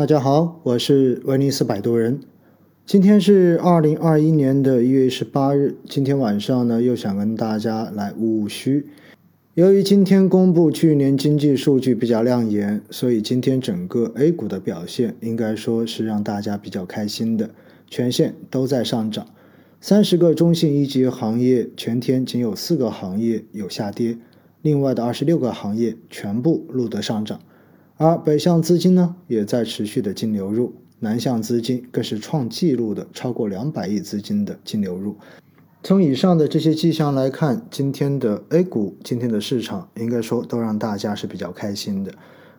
大家好，我是威尼斯摆渡人。今天是二零二一年的一月十八日，今天晚上呢，又想跟大家来务虚。由于今天公布去年经济数据比较亮眼，所以今天整个 A 股的表现应该说是让大家比较开心的，全线都在上涨。三十个中性一级行业全天仅有四个行业有下跌，另外的二十六个行业全部录得上涨。而北向资金呢，也在持续的净流入，南向资金更是创纪录的超过两百亿资金的净流入。从以上的这些迹象来看，今天的 A 股，今天的市场应该说都让大家是比较开心的。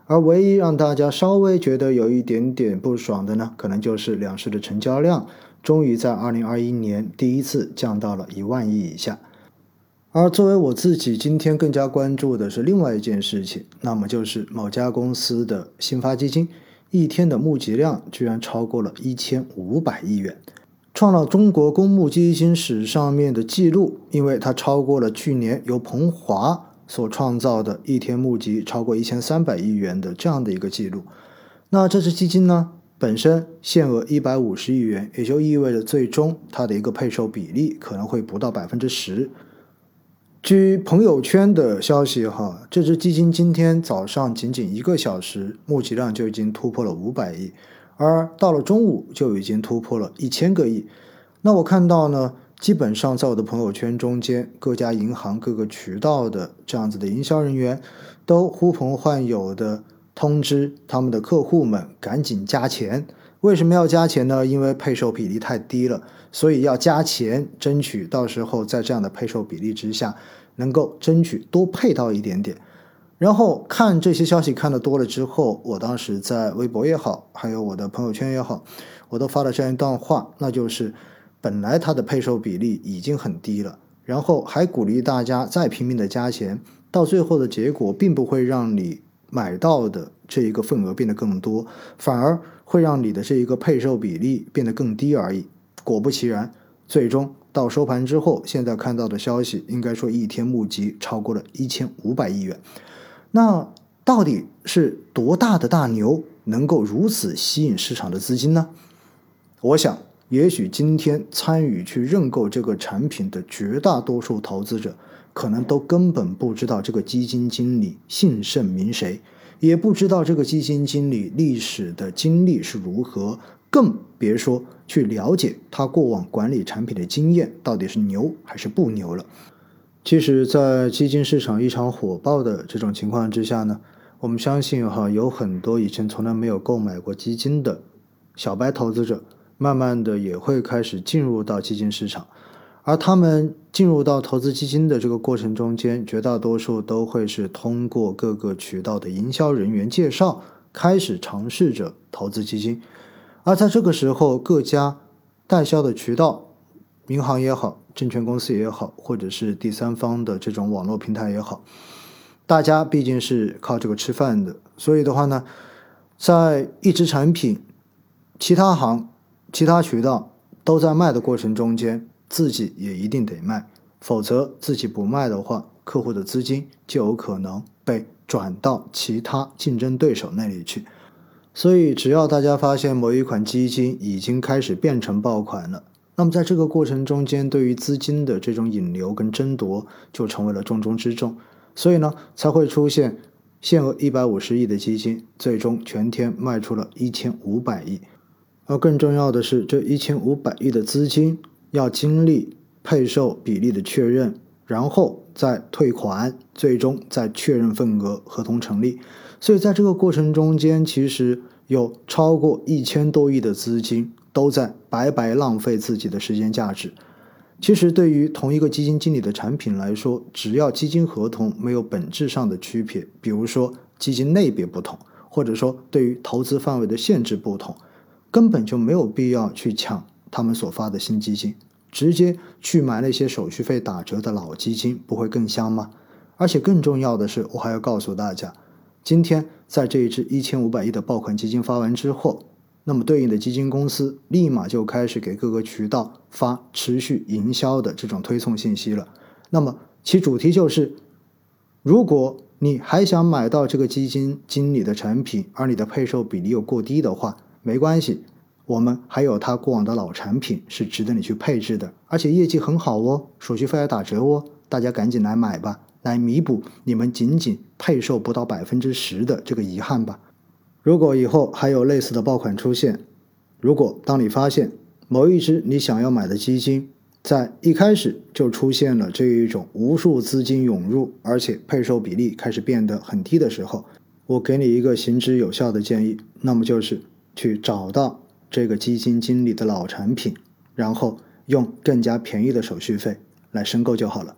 而唯一让大家稍微觉得有一点点不爽的呢，可能就是两市的成交量终于在二零二一年第一次降到了一万亿以下。而作为我自己今天更加关注的是另外一件事情，那么就是某家公司的新发基金一天的募集量居然超过了一千五百亿元，创了中国公募基金史上面的记录，因为它超过了去年由鹏华所创造的一天募集超过一千三百亿元的这样的一个记录。那这支基金呢，本身限额一百五十亿元，也就意味着最终它的一个配售比例可能会不到百分之十。据朋友圈的消息，哈，这支基金今天早上仅仅一个小时募集量就已经突破了五百亿，而到了中午就已经突破了一千个亿。那我看到呢，基本上在我的朋友圈中间，各家银行、各个渠道的这样子的营销人员，都呼朋唤友的通知他们的客户们赶紧加钱。为什么要加钱呢？因为配售比例太低了。所以要加钱，争取到时候在这样的配售比例之下，能够争取多配到一点点。然后看这些消息看的多了之后，我当时在微博也好，还有我的朋友圈也好，我都发了这样一段话，那就是本来它的配售比例已经很低了，然后还鼓励大家再拼命的加钱，到最后的结果并不会让你买到的这一个份额变得更多，反而会让你的这一个配售比例变得更低而已。果不其然，最终到收盘之后，现在看到的消息，应该说一天募集超过了一千五百亿元。那到底是多大的大牛能够如此吸引市场的资金呢？我想，也许今天参与去认购这个产品的绝大多数投资者，可能都根本不知道这个基金经理姓甚名谁，也不知道这个基金经理历史的经历是如何。更别说去了解他过往管理产品的经验到底是牛还是不牛了。其实，在基金市场异常火爆的这种情况之下呢，我们相信哈，有很多以前从来没有购买过基金的小白投资者，慢慢的也会开始进入到基金市场。而他们进入到投资基金的这个过程中间，绝大多数都会是通过各个渠道的营销人员介绍，开始尝试着投资基金。而在这个时候，各家代销的渠道，银行也好，证券公司也好，或者是第三方的这种网络平台也好，大家毕竟是靠这个吃饭的，所以的话呢，在一支产品，其他行、其他渠道都在卖的过程中间，自己也一定得卖，否则自己不卖的话，客户的资金就有可能被转到其他竞争对手那里去。所以，只要大家发现某一款基金已经开始变成爆款了，那么在这个过程中间，对于资金的这种引流跟争夺就成为了重中之重。所以呢，才会出现限额一百五十亿的基金，最终全天卖出了一千五百亿。而更重要的是，这一千五百亿的资金要经历配售比例的确认，然后再退款，最终再确认份额，合同成立。所以在这个过程中间，其实有超过一千多亿的资金都在白白浪费自己的时间价值。其实对于同一个基金经理的产品来说，只要基金合同没有本质上的区别，比如说基金类别不同，或者说对于投资范围的限制不同，根本就没有必要去抢他们所发的新基金，直接去买那些手续费打折的老基金，不会更香吗？而且更重要的是，我还要告诉大家。今天在这一支一千五百亿的爆款基金发完之后，那么对应的基金公司立马就开始给各个渠道发持续营销的这种推送信息了。那么其主题就是：如果你还想买到这个基金经理的产品，而你的配售比例又过低的话，没关系，我们还有他过往的老产品是值得你去配置的，而且业绩很好哦，手续费还打折哦，大家赶紧来买吧，来弥补你们仅仅配售不到百分之十的这个遗憾吧。如果以后还有类似的爆款出现，如果当你发现某一只你想要买的基金，在一开始就出现了这一种无数资金涌入，而且配售比例开始变得很低的时候，我给你一个行之有效的建议，那么就是去找到这个基金经理的老产品，然后用更加便宜的手续费来申购就好了。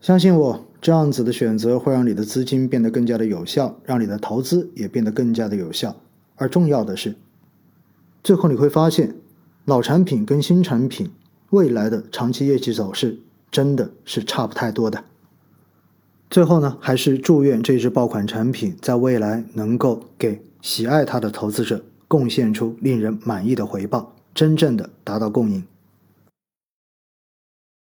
相信我，这样子的选择会让你的资金变得更加的有效，让你的投资也变得更加的有效。而重要的是，最后你会发现，老产品跟新产品。未来的长期业绩走势真的是差不太多的。最后呢，还是祝愿这支爆款产品在未来能够给喜爱它的投资者贡献出令人满意的回报，真正的达到共赢。